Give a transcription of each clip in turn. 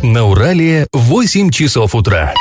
На Урале 8 часов утра.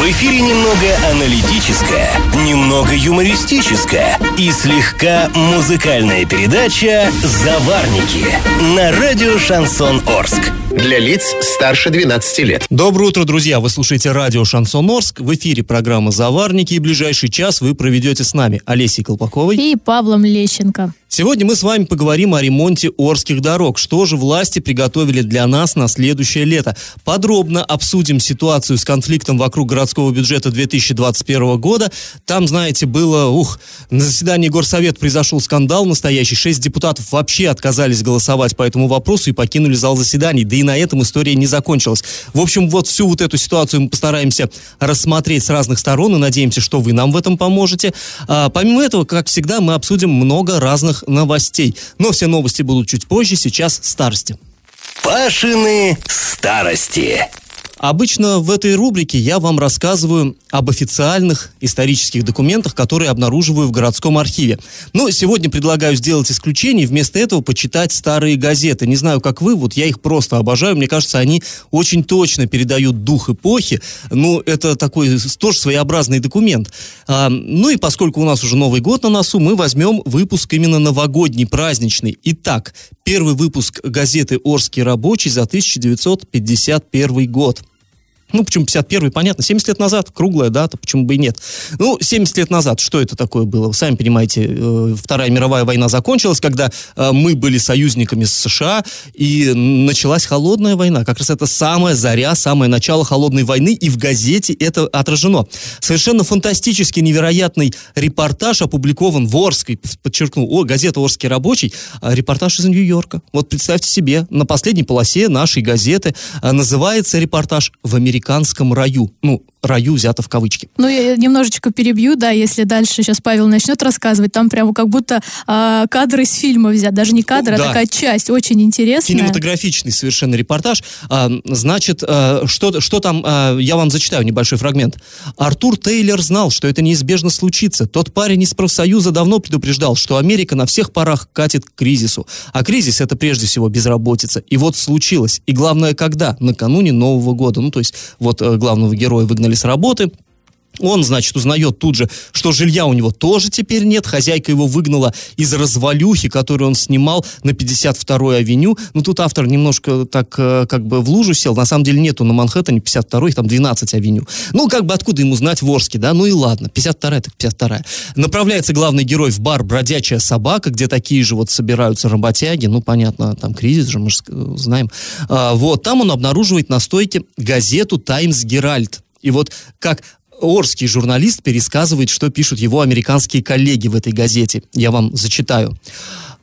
В эфире немного аналитическая, немного юмористическая и слегка музыкальная передача «Заварники» на радио «Шансон Орск». Для лиц старше 12 лет. Доброе утро, друзья! Вы слушаете радио «Шансон Орск». В эфире программа «Заварники» и ближайший час вы проведете с нами Олесей Колпаковой и Павлом Лещенко. Сегодня мы с вами поговорим о ремонте Орских дорог. Что же власти приготовили для нас на следующее лето? Подробно обсудим ситуацию с конфликтом вокруг городского бюджета 2021 года. Там, знаете, было, ух, на заседании Горсовета произошел скандал настоящий. Шесть депутатов вообще отказались голосовать по этому вопросу и покинули зал заседаний. Да и на этом история не закончилась. В общем, вот всю вот эту ситуацию мы постараемся рассмотреть с разных сторон и надеемся, что вы нам в этом поможете. А, помимо этого, как всегда, мы обсудим много разных новостей. Но все новости будут чуть позже, сейчас старости. Пашины старости. Обычно в этой рубрике я вам рассказываю об официальных исторических документах, которые обнаруживаю в городском архиве. Но сегодня предлагаю сделать исключение вместо этого почитать старые газеты. Не знаю, как вы, вот я их просто обожаю. Мне кажется, они очень точно передают дух эпохи. Ну, это такой тоже своеобразный документ. А, ну и поскольку у нас уже Новый год на носу, мы возьмем выпуск именно новогодний, праздничный. Итак, первый выпуск газеты «Орский рабочий» за 1951 год. Ну, почему 51-й, понятно, 70 лет назад, круглая дата, почему бы и нет. Ну, 70 лет назад, что это такое было? Вы сами понимаете, э, Вторая мировая война закончилась, когда э, мы были союзниками с США, и началась холодная война. Как раз это самая заря, самое начало холодной войны, и в газете это отражено. Совершенно фантастический, невероятный репортаж опубликован в Орской, подчеркну, о, газета «Орский рабочий», а репортаж из Нью-Йорка. Вот представьте себе, на последней полосе нашей газеты э, называется репортаж «В Америке американском раю. Ну, раю взято в кавычки. Ну, я немножечко перебью, да, если дальше сейчас Павел начнет рассказывать, там прямо как будто э, кадры из фильма взят, даже не кадр, да. а такая часть, очень интересная. Кинематографичный совершенно репортаж. А, значит, а, что, что там, а, я вам зачитаю небольшой фрагмент. Артур Тейлор знал, что это неизбежно случится. Тот парень из профсоюза давно предупреждал, что Америка на всех парах катит к кризису. А кризис это прежде всего безработица. И вот случилось. И главное, когда? Накануне Нового года. Ну, то есть, вот э, главного героя выгнали с работы, он, значит, узнает тут же, что жилья у него тоже теперь нет. Хозяйка его выгнала из развалюхи, которую он снимал на 52-й авеню. Ну, тут автор немножко так э, как бы в лужу сел. На самом деле нету на Манхэттене 52-й, там 12 авеню. Ну, как бы откуда ему знать Ворске, да? Ну и ладно, 52-я так 52-я. Направляется главный герой в бар «Бродячая собака», где такие же вот собираются работяги. Ну, понятно, там кризис же, мы же знаем. А, вот, там он обнаруживает на стойке газету «Таймс Геральт». И вот как Орский журналист пересказывает, что пишут его американские коллеги в этой газете. Я вам зачитаю.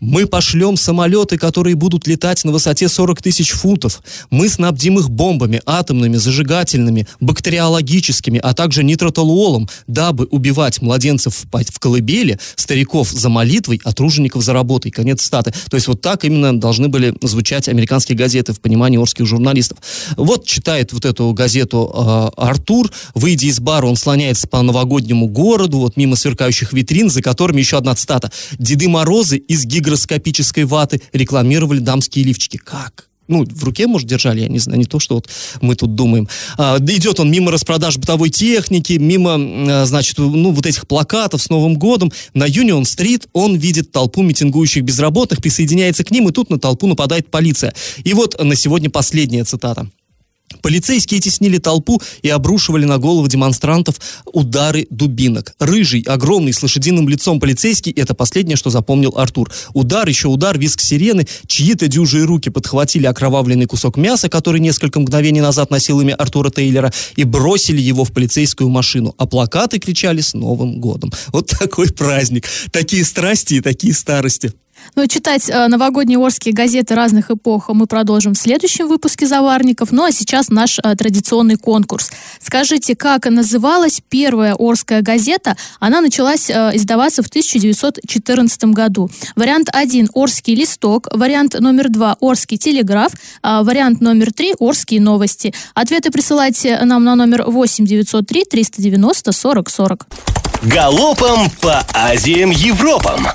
Мы пошлем самолеты, которые будут летать на высоте 40 тысяч футов. Мы снабдим их бомбами, атомными, зажигательными, бактериологическими, а также нитротолуолом, дабы убивать младенцев в, колыбели, стариков за молитвой, а тружеников за работой. Конец статы. То есть вот так именно должны были звучать американские газеты в понимании орских журналистов. Вот читает вот эту газету э, Артур. Выйдя из бара, он слоняется по новогоднему городу, вот мимо сверкающих витрин, за которыми еще одна цитата. «Деды Морозы из гигра гигроскопической ваты рекламировали дамские лифчики. Как? ну, в руке, может, держали, я не знаю, не то, что вот мы тут думаем. А, идет он мимо распродаж бытовой техники, мимо, а, значит, ну, вот этих плакатов с Новым годом. На Юнион-стрит он видит толпу митингующих безработных, присоединяется к ним, и тут на толпу нападает полиция. И вот на сегодня последняя цитата. Полицейские теснили толпу и обрушивали на голову демонстрантов удары дубинок. Рыжий, огромный, с лошадиным лицом полицейский – это последнее, что запомнил Артур. Удар, еще удар, виск сирены, чьи-то дюжие руки подхватили окровавленный кусок мяса, который несколько мгновений назад носил имя Артура Тейлера, и бросили его в полицейскую машину. А плакаты кричали «С Новым годом!». Вот такой праздник. Такие страсти и такие старости. Ну, читать э, новогодние Орские газеты разных эпох мы продолжим в следующем выпуске «Заварников». Ну, а сейчас наш э, традиционный конкурс. Скажите, как называлась первая Орская газета? Она началась э, издаваться в 1914 году. Вариант 1 – Орский листок. Вариант номер 2 – Орский телеграф. А вариант номер 3 – Орские новости. Ответы присылайте нам на номер 8 903 390 40 40. Галопом по Азиям Европам!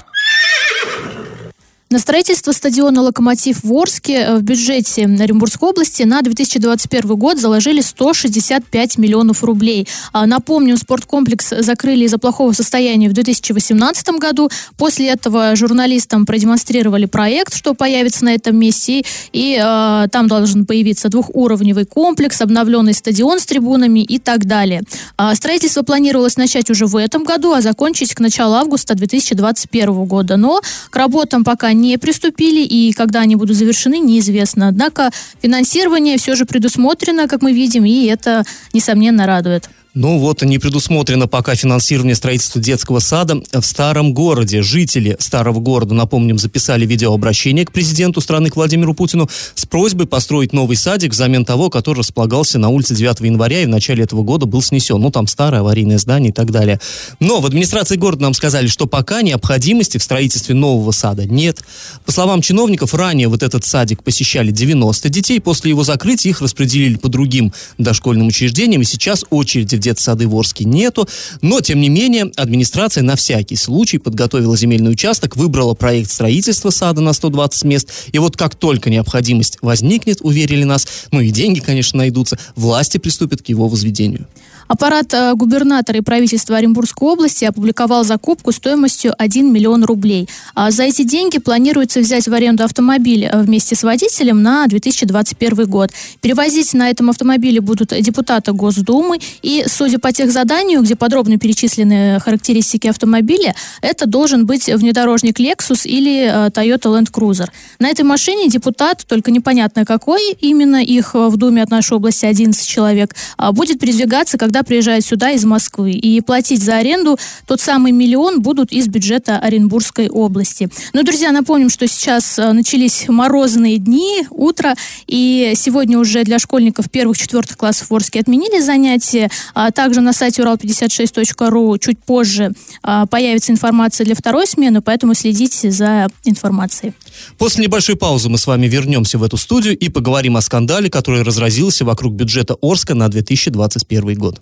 На строительство стадиона «Локомотив» в Орске э, в бюджете Оренбургской области на 2021 год заложили 165 миллионов рублей. А, напомню, спорткомплекс закрыли из-за плохого состояния в 2018 году. После этого журналистам продемонстрировали проект, что появится на этом месте. И э, там должен появиться двухуровневый комплекс, обновленный стадион с трибунами и так далее. А, строительство планировалось начать уже в этом году, а закончить к началу августа 2021 года. Но к работам пока не приступили, и когда они будут завершены, неизвестно. Однако финансирование все же предусмотрено, как мы видим, и это, несомненно, радует. Ну вот, не предусмотрено пока финансирование строительства детского сада в старом городе. Жители старого города, напомним, записали видеообращение к президенту страны, к Владимиру Путину, с просьбой построить новый садик взамен того, который располагался на улице 9 января и в начале этого года был снесен. Ну, там старое аварийное здание и так далее. Но в администрации города нам сказали, что пока необходимости в строительстве нового сада нет. По словам чиновников, ранее вот этот садик посещали 90 детей. После его закрытия их распределили по другим дошкольным учреждениям. И сейчас очереди в детсады в Орске нету, но, тем не менее, администрация на всякий случай подготовила земельный участок, выбрала проект строительства сада на 120 мест, и вот как только необходимость возникнет, уверили нас, ну и деньги, конечно, найдутся, власти приступят к его возведению. Аппарат э, губернатора и правительства Оренбургской области опубликовал закупку стоимостью 1 миллион рублей. А за эти деньги планируется взять в аренду автомобиль э, вместе с водителем на 2021 год. Перевозить на этом автомобиле будут депутаты Госдумы. И, судя по тех заданию, где подробно перечислены характеристики автомобиля, это должен быть внедорожник Lexus или э, Toyota Land Cruiser. На этой машине депутат, только непонятно какой, именно их в Думе от нашей области 11 человек, а, будет передвигаться, когда приезжают сюда из Москвы. И платить за аренду тот самый миллион будут из бюджета Оренбургской области. Но, друзья, напомним, что сейчас э, начались морозные дни, утро, и сегодня уже для школьников первых-четвертых классов в Орске отменили занятия. А также на сайте урал56.ру чуть позже а, появится информация для второй смены, поэтому следите за информацией. После небольшой паузы мы с вами вернемся в эту студию и поговорим о скандале, который разразился вокруг бюджета Орска на 2021 год.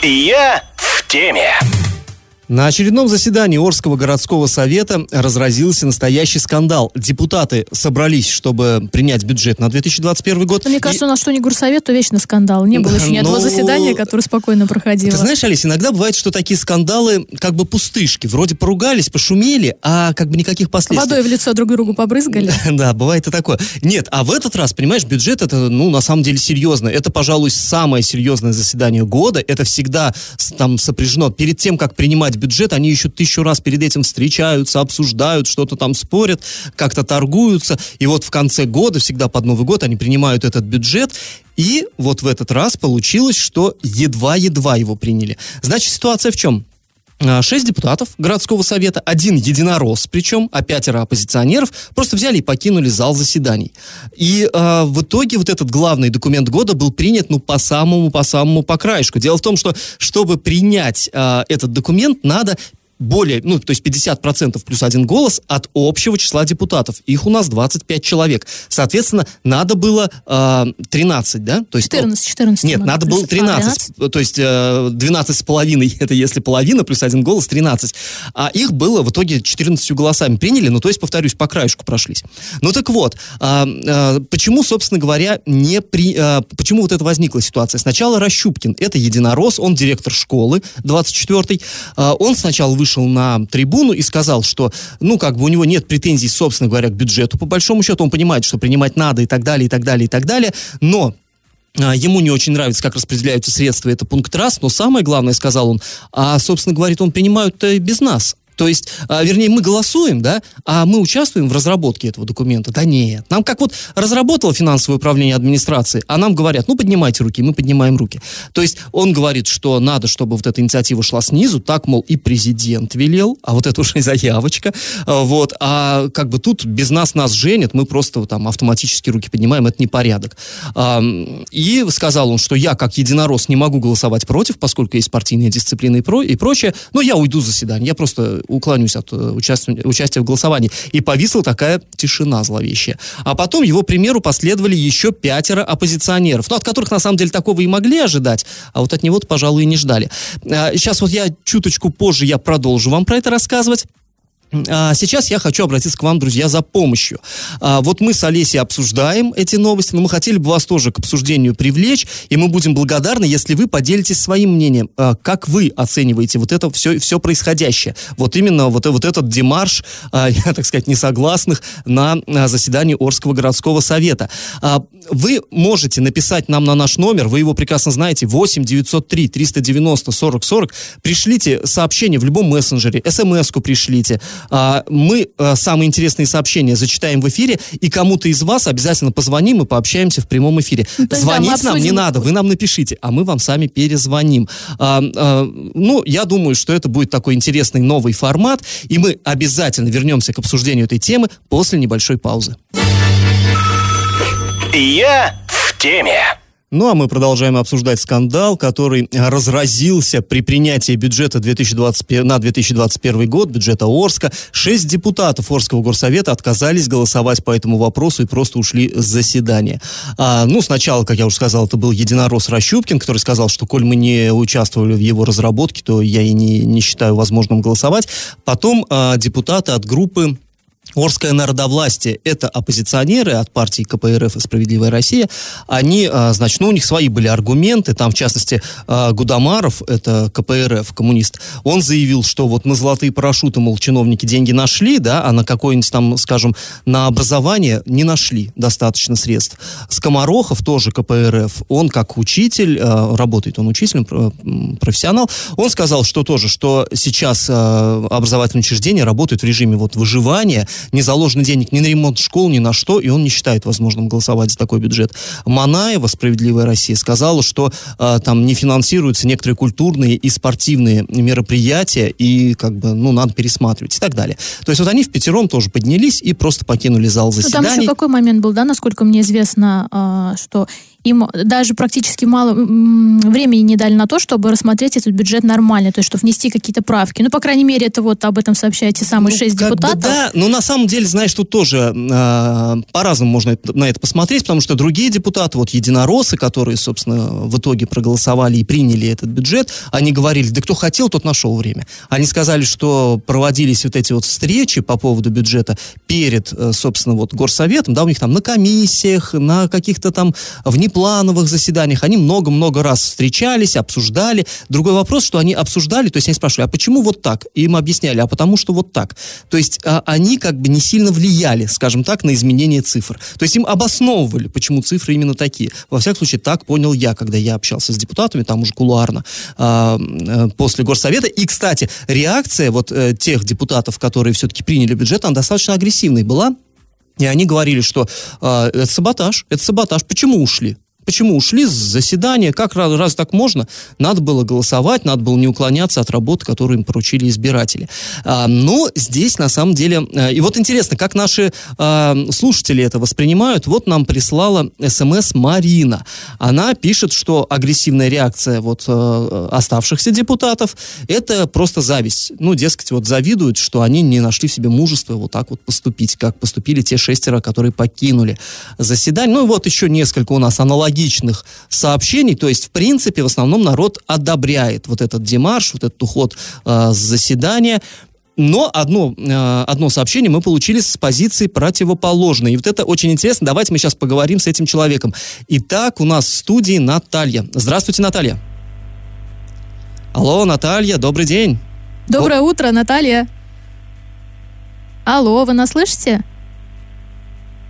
Я в теме. На очередном заседании Орского городского совета разразился настоящий скандал. Депутаты собрались, чтобы принять бюджет на 2021 год. Но мне кажется, и... у нас что не горсовет, то вечно скандал. Не было еще ни одного ну, заседания, которое спокойно проходило. Ты знаешь, Алис, иногда бывает, что такие скандалы как бы пустышки. Вроде поругались, пошумели, а как бы никаких последствий. Водой в лицо друг другу побрызгали. Да, бывает и такое. Нет, а в этот раз, понимаешь, бюджет это, ну, на самом деле серьезно. Это, пожалуй, самое серьезное заседание года. Это всегда там сопряжено перед тем, как принимать принимать бюджет, они еще тысячу раз перед этим встречаются, обсуждают, что-то там спорят, как-то торгуются. И вот в конце года, всегда под Новый год, они принимают этот бюджет. И вот в этот раз получилось, что едва-едва его приняли. Значит, ситуация в чем? А, шесть депутатов городского совета, один единорос, причем, а пятеро оппозиционеров просто взяли и покинули зал заседаний. И э, в итоге вот этот главный документ года был принят, ну, по самому, по самому по краешку. Дело в том, что, чтобы принять э, этот документ, надо более, ну, то есть 50% плюс один голос от общего числа депутатов. Их у нас 25 человек. Соответственно, надо было э, 13, да? То есть, 14, 14. Нет, надо было 13. А, то есть э, 12 с половиной, это если половина, плюс один голос, 13. А их было в итоге 14 голосами приняли, ну, то есть, повторюсь, по краешку прошлись. Ну, так вот, э, э, почему, собственно говоря, не при... Э, почему вот это возникла ситуация? Сначала Рощупкин, это единорос, он директор школы 24-й. Э, он сначала вышел на трибуну и сказал, что, ну, как бы у него нет претензий, собственно говоря, к бюджету, по большому счету, он понимает, что принимать надо и так далее, и так далее, и так далее, но а, Ему не очень нравится, как распределяются средства, это пункт раз, но самое главное, сказал он, а, собственно, говорит, он принимают без нас. То есть, а, вернее, мы голосуем, да, а мы участвуем в разработке этого документа. Да нет. Нам как вот разработало финансовое управление администрации, а нам говорят, ну, поднимайте руки, мы поднимаем руки. То есть, он говорит, что надо, чтобы вот эта инициатива шла снизу, так, мол, и президент велел, а вот это уже заявочка, а, вот, а как бы тут без нас нас женят, мы просто там автоматически руки поднимаем, это непорядок. А, и сказал он, что я, как единорос, не могу голосовать против, поскольку есть партийная дисциплина и, про, и прочее, но я уйду с заседания, я просто уклонюсь от э, участия, участия в голосовании. И повисла такая тишина зловещая. А потом его примеру последовали еще пятеро оппозиционеров, ну, от которых, на самом деле, такого и могли ожидать, а вот от него-то, пожалуй, и не ждали. Сейчас а, вот я чуточку позже я продолжу вам про это рассказывать. А сейчас я хочу обратиться к вам, друзья, за помощью. А, вот мы с Олесей обсуждаем эти новости, но мы хотели бы вас тоже к обсуждению привлечь, и мы будем благодарны, если вы поделитесь своим мнением, а, как вы оцениваете вот это все, все происходящее. Вот именно вот, вот этот демарш, я так сказать, несогласных на заседании Орского городского совета. Вы можете написать нам на наш номер, вы его прекрасно знаете, 8 903 390 40 40. Пришлите сообщение в любом мессенджере, смс-ку пришлите, мы а, самые интересные сообщения зачитаем в эфире, и кому-то из вас обязательно позвоним и пообщаемся в прямом эфире. Ну, Звонить да, нам не надо, вы нам напишите, а мы вам сами перезвоним. А, а, ну, я думаю, что это будет такой интересный новый формат, и мы обязательно вернемся к обсуждению этой темы после небольшой паузы. Я в теме. Ну а мы продолжаем обсуждать скандал, который разразился при принятии бюджета 2020, на 2021 год, бюджета Орска. Шесть депутатов Орского горсовета отказались голосовать по этому вопросу и просто ушли с заседания. А, ну, сначала, как я уже сказал, это был единорос Рощупкин, который сказал, что коль мы не участвовали в его разработке, то я и не, не считаю возможным голосовать. Потом а, депутаты от группы Орское народовластие – это оппозиционеры от партии КПРФ и «Справедливая Россия». Они, а, значит, ну, у них свои были аргументы. Там, в частности, а, Гудамаров, это КПРФ, коммунист, он заявил, что вот на золотые парашюты, мол, чиновники деньги нашли, да, а на какое-нибудь там, скажем, на образование не нашли достаточно средств. Скоморохов, тоже КПРФ, он как учитель, а, работает он учителем, профессионал, он сказал, что тоже, что сейчас образовательные учреждения работают в режиме вот выживания, не заложено денег ни на ремонт школ, ни на что, и он не считает возможным голосовать за такой бюджет. Манаева, «Справедливая Россия», сказала, что э, там не финансируются некоторые культурные и спортивные мероприятия, и как бы, ну, надо пересматривать и так далее. То есть вот они в пятером тоже поднялись и просто покинули зал заседаний. Ну, там еще какой момент был, да, насколько мне известно, э, что им даже практически мало времени не дали на то, чтобы рассмотреть этот бюджет нормально, то есть, чтобы внести какие-то правки. Ну, по крайней мере, это вот об этом сообщают те самые ну, шесть депутатов. Бы, да, но на самом деле, знаешь, тут тоже э, по-разному можно на это посмотреть, потому что другие депутаты, вот единороссы, которые, собственно, в итоге проголосовали и приняли этот бюджет, они говорили, да кто хотел, тот нашел время. Они сказали, что проводились вот эти вот встречи по поводу бюджета перед, э, собственно, вот горсоветом, да, у них там на комиссиях, на каких-то там вне плановых заседаниях, они много-много раз встречались, обсуждали. Другой вопрос, что они обсуждали, то есть они спрашивали, а почему вот так? И им объясняли, а потому что вот так. То есть а, они как бы не сильно влияли, скажем так, на изменение цифр. То есть им обосновывали, почему цифры именно такие. Во всяком случае, так понял я, когда я общался с депутатами, там уже кулуарно, а, а, после горсовета. И, кстати, реакция вот э, тех депутатов, которые все-таки приняли бюджет, она достаточно агрессивной была. И они говорили, что э, это саботаж, это саботаж. Почему ушли? Почему ушли с заседания? Как раз, раз так можно? Надо было голосовать, надо было не уклоняться от работы, которую им поручили избиратели. А, но здесь на самом деле... А, и вот интересно, как наши а, слушатели это воспринимают. Вот нам прислала смс Марина. Она пишет, что агрессивная реакция вот а, оставшихся депутатов это просто зависть. Ну, дескать, вот завидуют, что они не нашли в себе мужества вот так вот поступить, как поступили те шестеро, которые покинули заседание. Ну и вот еще несколько у нас аналогичных аналогичных сообщений. То есть, в принципе, в основном народ одобряет вот этот демарш, вот этот уход э, с заседания. Но одно, э, одно сообщение мы получили с позиции противоположной. И вот это очень интересно. Давайте мы сейчас поговорим с этим человеком. Итак, у нас в студии Наталья. Здравствуйте, Наталья. Алло, Наталья, добрый день. Доброе О... утро, Наталья. Алло, вы нас слышите?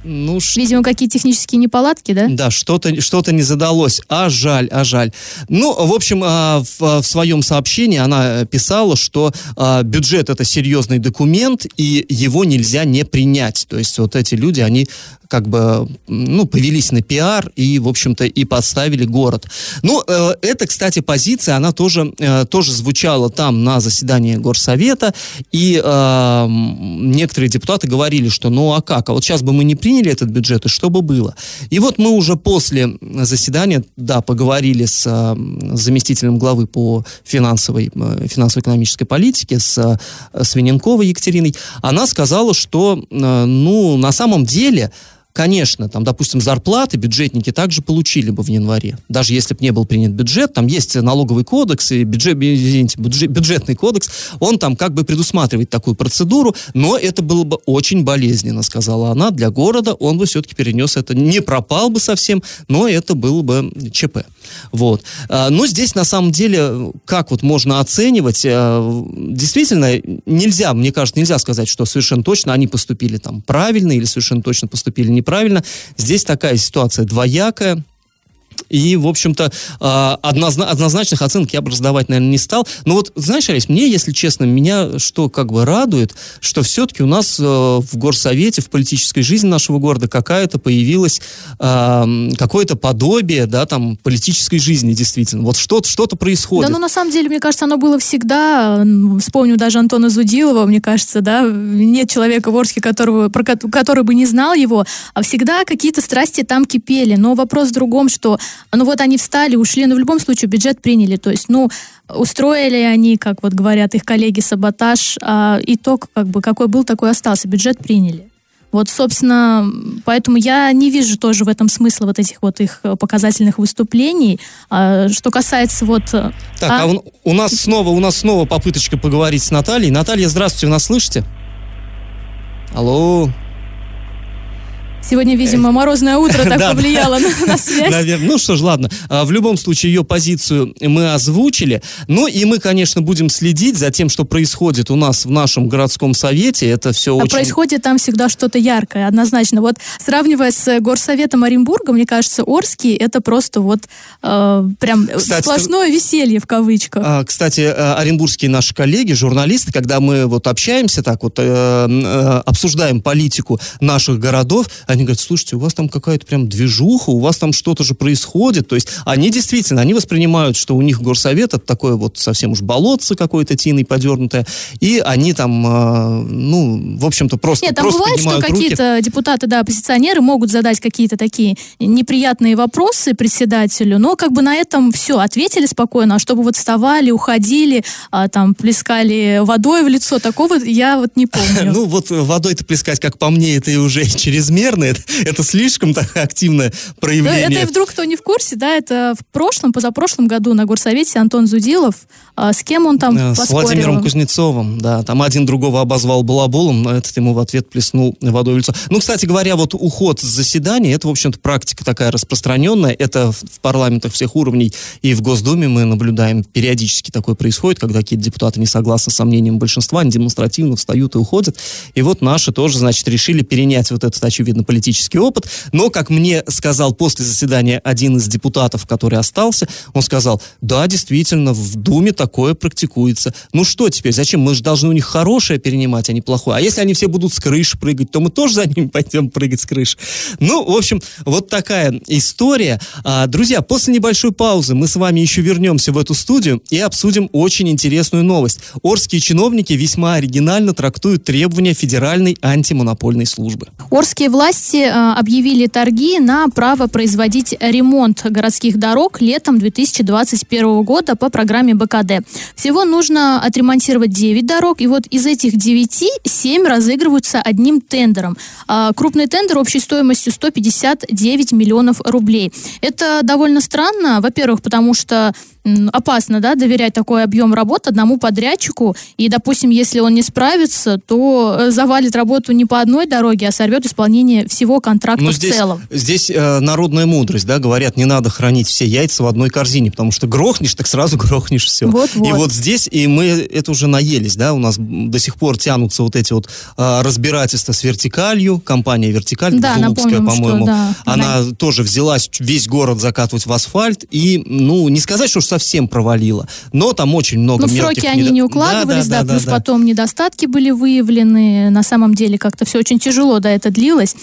Ну, Видимо, какие технические неполадки, да? Да, что-то что не задалось. А жаль, а жаль. Ну, в общем, а, в, в своем сообщении она писала, что а, бюджет это серьезный документ, и его нельзя не принять. То есть вот эти люди, они как бы, ну, повелись на пиар и, в общем-то, и подставили город. Ну, э, эта, кстати, позиция, она тоже, э, тоже звучала там на заседании горсовета, и э, некоторые депутаты говорили, что ну, а как, а вот сейчас бы мы не приняли этот бюджет, и что бы было? И вот мы уже после заседания, да, поговорили с э, заместителем главы по финансовой, э, финансово-экономической политике, с э, Свиненковой Екатериной, она сказала, что, э, ну, на самом деле, конечно, там, допустим, зарплаты бюджетники также получили бы в январе. Даже если бы не был принят бюджет, там есть налоговый кодекс и бюджет, извините, бюджет, бюджетный кодекс, он там как бы предусматривает такую процедуру, но это было бы очень болезненно, сказала она, для города он бы все-таки перенес это, не пропал бы совсем, но это было бы ЧП. Вот. А, но здесь на самом деле, как вот можно оценивать, а, действительно, нельзя, мне кажется, нельзя сказать, что совершенно точно они поступили там правильно или совершенно точно поступили неправильно. Здесь такая ситуация двоякая. И, в общем-то, а, однозначных оценок я бы раздавать, наверное, не стал. Но вот, знаешь, Олесь, мне, если честно, меня что как бы радует, что все-таки у нас э, в горсовете, в политической жизни нашего города какая-то появилась какое-то подобие, да, там, политической жизни, действительно. Вот что-то что происходит. Да, ну, на самом деле, мне кажется, оно было всегда. Вспомню даже Антона Зудилова, мне кажется, да, нет человека в Орске, которого, про, который бы не знал его, а всегда какие-то страсти там кипели. Но вопрос в другом, что ну вот они встали, ушли, но в любом случае бюджет приняли. То есть, ну, устроили они, как вот говорят их коллеги, саботаж, а итог как бы какой был, такой остался. Бюджет приняли. Вот, собственно, поэтому я не вижу тоже в этом смысла вот этих вот их показательных выступлений. А, что касается вот... Так, а, а у, у нас снова, у нас снова попыточка поговорить с Натальей. Наталья, здравствуйте, вы нас слышите? Алло. Сегодня, видимо, морозное утро так повлияло на связь. Наверное. Ну что ж, ладно. А, в любом случае, ее позицию мы озвучили. Ну и мы, конечно, будем следить за тем, что происходит у нас в нашем городском совете. Это все а очень... происходит там всегда что-то яркое, однозначно. Вот сравнивая с горсоветом Оренбурга, мне кажется, Орский это просто вот э, прям сплошное веселье в кавычках. А, кстати, э, оренбургские наши коллеги, журналисты, когда мы вот общаемся так вот, э, э, обсуждаем политику наших городов, они говорят, слушайте, у вас там какая-то прям движуха, у вас там что-то же происходит. То есть они действительно, они воспринимают, что у них горсовет это такое вот совсем уж болотце какое-то тиной подернутое, и они там, э, ну, в общем-то, просто Нет, там просто бывает, что какие-то депутаты, да, оппозиционеры могут задать какие-то такие неприятные вопросы председателю, но как бы на этом все, ответили спокойно, а чтобы вот вставали, уходили, а, там, плескали водой в лицо, такого я вот не помню. Ну, вот водой-то плескать, как по мне, это уже чрезмерно, это, это слишком так активное проявление. Ну, это и вдруг кто не в курсе, да, это в прошлом, позапрошлом году на горсовете Антон Зудилов, а с кем он там С поспорил? Владимиром Кузнецовым, да, там один другого обозвал балаболом, но этот ему в ответ плеснул водой в лицо. Ну, кстати говоря, вот уход с заседания, это, в общем-то, практика такая распространенная, это в, в парламентах всех уровней и в Госдуме мы наблюдаем, периодически такое происходит, когда какие-то депутаты не согласны с сомнением большинства, они демонстративно встают и уходят, и вот наши тоже, значит, решили перенять вот этот, очевидно, политический опыт, но, как мне сказал после заседания один из депутатов, который остался, он сказал, да, действительно, в Думе такое практикуется. Ну что теперь, зачем? Мы же должны у них хорошее перенимать, а не плохое. А если они все будут с крыши прыгать, то мы тоже за ними пойдем прыгать с крыши. Ну, в общем, вот такая история. А, друзья, после небольшой паузы мы с вами еще вернемся в эту студию и обсудим очень интересную новость. Орские чиновники весьма оригинально трактуют требования Федеральной антимонопольной службы. Орские власти власти э, объявили торги на право производить ремонт городских дорог летом 2021 года по программе БКД. Всего нужно отремонтировать 9 дорог, и вот из этих 9 7 разыгрываются одним тендером. А, крупный тендер общей стоимостью 159 миллионов рублей. Это довольно странно, во-первых, потому что опасно, да, доверять такой объем работ одному подрядчику, и, допустим, если он не справится, то э, завалит работу не по одной дороге, а сорвет исполнение всего контракта Но в здесь, целом. Здесь э, народная мудрость, да, говорят, не надо хранить все яйца в одной корзине, потому что грохнешь, так сразу грохнешь все. Вот, вот. И вот здесь, и мы это уже наелись, да, у нас до сих пор тянутся вот эти вот э, разбирательства с вертикалью, компания «Вертикаль», да, Зулупская, по-моему, да, она да. тоже взялась весь город закатывать в асфальт, и, ну, не сказать, что совсем провалила. Но там очень много Ну, сроки они не укладывались, да, да, да, плюс да, потом недостатки были выявлены. На самом деле как-то все очень тяжело, да, это длилось.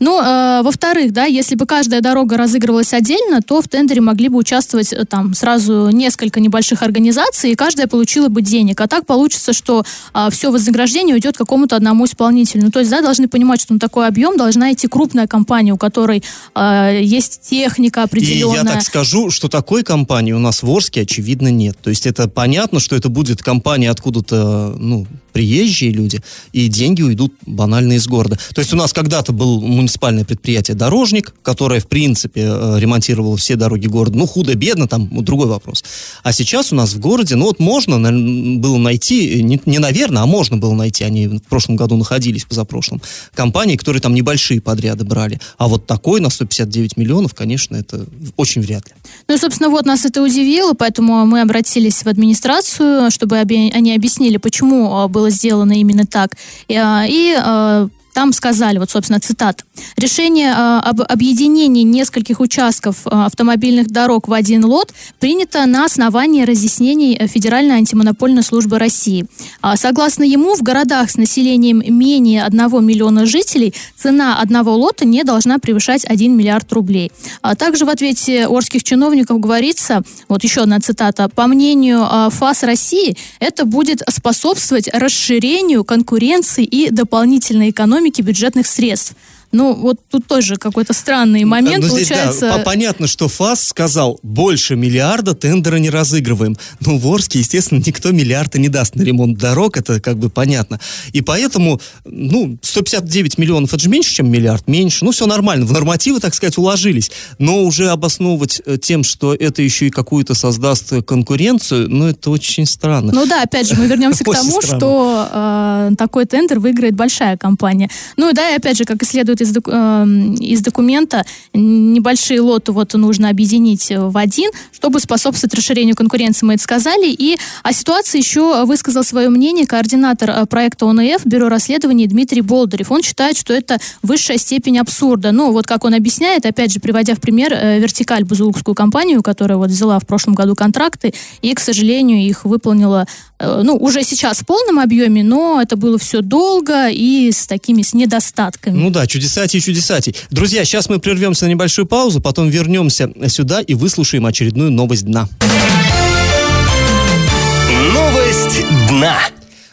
Ну, э, во-вторых, да, если бы каждая дорога разыгрывалась отдельно, то в тендере могли бы участвовать э, там сразу несколько небольших организаций, и каждая получила бы денег. А так получится, что э, все вознаграждение уйдет какому-то одному исполнителю. Ну, то есть, да, должны понимать, что на такой объем должна идти крупная компания, у которой э, есть техника определенная. И я так скажу, что такой компании у нас в Орске, очевидно, нет. То есть это понятно, что это будет компания откуда-то, ну, приезжие люди, и деньги уйдут банально из города. То есть у нас когда-то был муниципальное предприятие «Дорожник», которое, в принципе, э, ремонтировало все дороги города. Ну, худо-бедно, там другой вопрос. А сейчас у нас в городе, ну вот можно было найти, не, не наверное, а можно было найти, они в прошлом году находились, позапрошлом, компании, которые там небольшие подряды брали. А вот такой на 159 миллионов, конечно, это очень вряд ли. Ну собственно, вот нас это удивило, поэтому мы обратились в администрацию, чтобы они объяснили, почему а, было сделано именно так. А, и а, там сказали, вот, собственно, цитат. Решение э, об объединении нескольких участков э, автомобильных дорог в один лот принято на основании разъяснений Федеральной антимонопольной службы России. А, согласно ему, в городах с населением менее 1 миллиона жителей цена одного лота не должна превышать 1 миллиард рублей. А также в ответе орских чиновников говорится, вот еще одна цитата, по мнению э, ФАС России, это будет способствовать расширению конкуренции и дополнительной экономики экономики бюджетных средств. Ну, вот тут тоже какой-то странный момент ну, здесь, получается. Да, понятно, что ФАС сказал, больше миллиарда тендера не разыгрываем. Ну, в Орске, естественно, никто миллиарда не даст на ремонт дорог, это как бы понятно. И поэтому, ну, 159 миллионов, это же меньше, чем миллиард, меньше. Ну, все нормально, в нормативы, так сказать, уложились. Но уже обосновывать э, тем, что это еще и какую-то создаст конкуренцию, ну, это очень странно. Ну да, опять же, мы вернемся к тому, что э, такой тендер выиграет большая компания. Ну да, и опять же, как и следует из, э, из документа небольшие лоты вот нужно объединить в один, чтобы способствовать расширению конкуренции, мы это сказали. И о ситуации еще высказал свое мнение координатор э, проекта ОНФ, Бюро расследований Дмитрий Болдырев. Он считает, что это высшая степень абсурда. Ну, вот как он объясняет, опять же, приводя в пример э, вертикаль бузулукскую компанию, которая вот взяла в прошлом году контракты и, к сожалению, их выполнила, э, ну, уже сейчас в полном объеме, но это было все долго и с такими, с недостатками. Ну да, чудеса чудесатей, чудесатей. Друзья, сейчас мы прервемся на небольшую паузу, потом вернемся сюда и выслушаем очередную новость дна. Новость дна.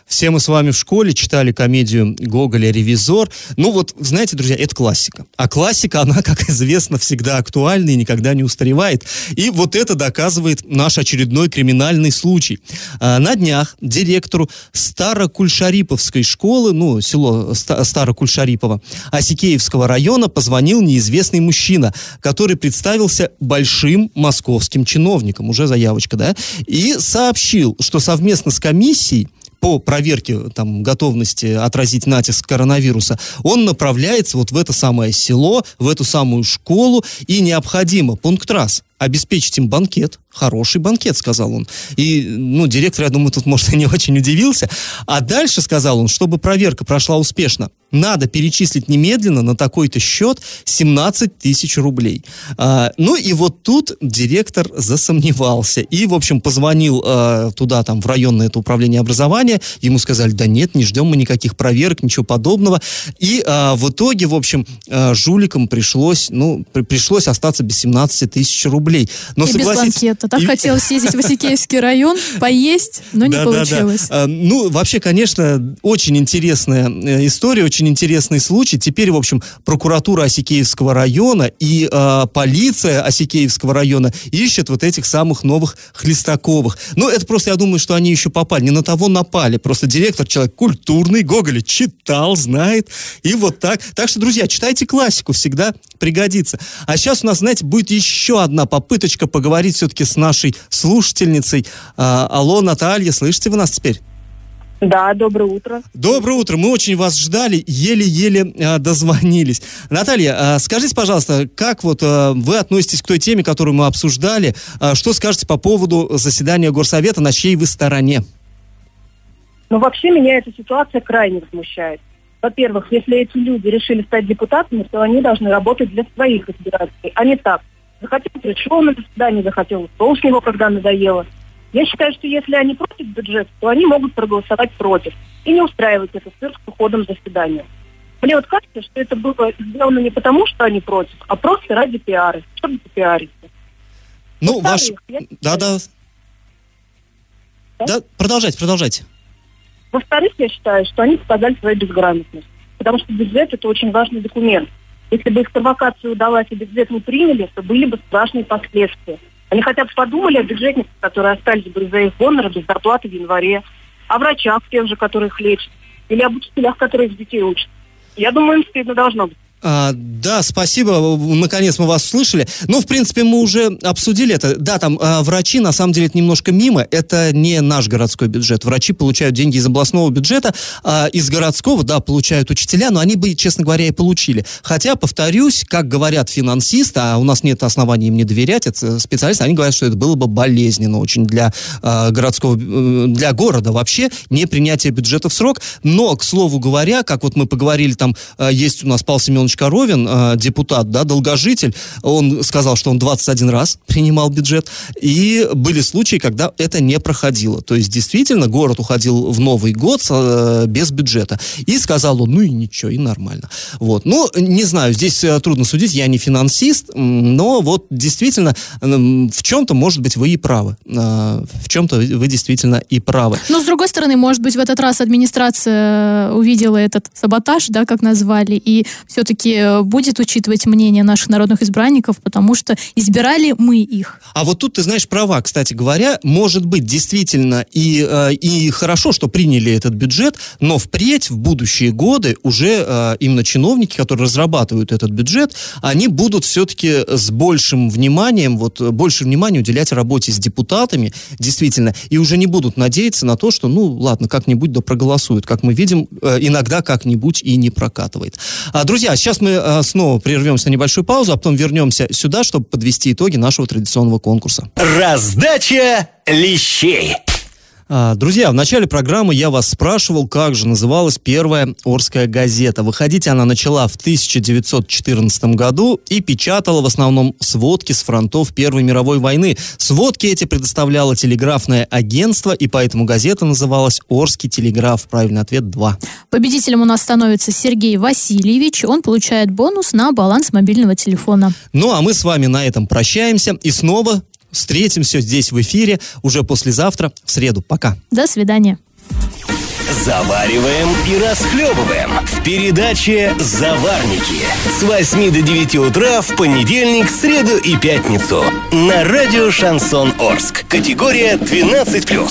Все мы с вами в школе читали комедию Гоголя «Ревизор». Ну вот, знаете, друзья, это классика. А классика, она, как известно, всегда актуальна и никогда не устаревает. И вот это доказывает наш очередной криминальный случай. А, на днях директору Старокульшариповской школы, ну, село Старокульшарипово, Осикеевского района позвонил неизвестный мужчина, который представился большим московским чиновником, уже заявочка, да, и сообщил, что совместно с комиссией по проверке там, готовности отразить натиск коронавируса, он направляется вот в это самое село, в эту самую школу, и необходимо, пункт раз, обеспечить им банкет, хороший банкет, сказал он. И, ну, директор, я думаю, тут, может, и не очень удивился. А дальше, сказал он, чтобы проверка прошла успешно, надо перечислить немедленно на такой-то счет 17 тысяч рублей. А, ну и вот тут директор засомневался и, в общем, позвонил а, туда, там, в районное это управление образования. Ему сказали, да нет, не ждем мы никаких проверок, ничего подобного. И а, в итоге, в общем, а, жуликам пришлось, ну, при, пришлось остаться без 17 тысяч рублей. Но и без банкета. Так и... хотелось съездить в Осикеевский район, поесть, но не получилось. А, ну, вообще, конечно, очень интересная э, история, очень очень интересный случай. Теперь, в общем, прокуратура Осикеевского района и э, полиция Осикеевского района ищет вот этих самых новых Хлестаковых. Ну, это просто, я думаю, что они еще попали. Не на того напали. Просто директор человек культурный, Гоголя читал, знает. И вот так. Так что, друзья, читайте классику, всегда пригодится. А сейчас у нас, знаете, будет еще одна попыточка поговорить все-таки с нашей слушательницей. А, алло, Наталья, слышите вы нас теперь? Да, доброе утро. Доброе утро. Мы очень вас ждали, еле-еле э, дозвонились. Наталья, э, скажите, пожалуйста, как вот э, вы относитесь к той теме, которую мы обсуждали? Э, что скажете по поводу заседания Горсовета, на чьей вы стороне? Ну, вообще меня эта ситуация крайне возмущает. Во-первых, если эти люди решили стать депутатами, то они должны работать для своих избирателей, а не так. Захотел, пришел на заседание, захотел, ушел с него, когда надоело. Я считаю, что если они против бюджета, то они могут проголосовать против и не устраивать этот цирк с уходом заседания. Мне вот кажется, что это было сделано не потому, что они против, а просто ради пиара, чтобы попиариться. Ну, ваш... Да, да. Да, продолжайте, продолжайте. Во-вторых, я считаю, что они показали свою безграмотность. Потому что бюджет – это очень важный документ. Если бы их провокация удалась и бюджет не приняли, то были бы страшные последствия. Они хотя бы подумали о бюджетниках, которые остались без их гонора, без зарплаты в январе. о врачах тех же, которых лечат, или об учителях, которые их детей учат. Я думаю, им стыдно должно быть. А, да, спасибо, наконец мы вас услышали. Ну, в принципе, мы уже обсудили это. Да, там а, врачи, на самом деле, это немножко мимо. Это не наш городской бюджет. Врачи получают деньги из областного бюджета, а из городского, да, получают учителя, но они бы, честно говоря, и получили. Хотя, повторюсь, как говорят финансисты, а у нас нет оснований им не доверять, это специалисты, они говорят, что это было бы болезненно очень для а, городского, э, для города вообще, не принятие бюджета в срок. Но, к слову говоря, как вот мы поговорили, там а, есть у нас Павел Семенович Иванович Коровин, э, депутат, да, долгожитель, он сказал, что он 21 раз принимал бюджет, и были случаи, когда это не проходило. То есть, действительно, город уходил в Новый год э, без бюджета. И сказал он, ну и ничего, и нормально. Вот. Ну, не знаю, здесь э, трудно судить, я не финансист, но вот действительно, в чем-то, может быть, вы и правы. В чем-то вы действительно и правы. Но, с другой стороны, может быть, в этот раз администрация увидела этот саботаж, да, как назвали, и все-таки все-таки э, будет учитывать мнение наших народных избранников, потому что избирали мы их. А вот тут ты знаешь права, кстати говоря, может быть действительно и, э, и хорошо, что приняли этот бюджет, но впредь, в будущие годы, уже э, именно чиновники, которые разрабатывают этот бюджет, они будут все-таки с большим вниманием, вот больше внимания уделять работе с депутатами, действительно, и уже не будут надеяться на то, что, ну, ладно, как-нибудь да проголосуют. Как мы видим, иногда как-нибудь и не прокатывает. А, друзья, сейчас мы э, снова прервемся на небольшую паузу, а потом вернемся сюда, чтобы подвести итоги нашего традиционного конкурса. Раздача лещей. А, друзья, в начале программы я вас спрашивал, как же называлась первая Орская газета. Выходить она начала в 1914 году и печатала в основном сводки с фронтов Первой мировой войны. Сводки эти предоставляло телеграфное агентство, и поэтому газета называлась «Орский телеграф». Правильный ответ 2. Победителем у нас становится Сергей Васильевич. Он получает бонус на баланс мобильного телефона. Ну, а мы с вами на этом прощаемся и снова Встретимся здесь в эфире уже послезавтра, в среду. Пока. До свидания. Завариваем и расхлебываем в передаче «Заварники» с 8 до 9 утра в понедельник, среду и пятницу на радио «Шансон Орск». Категория 12+.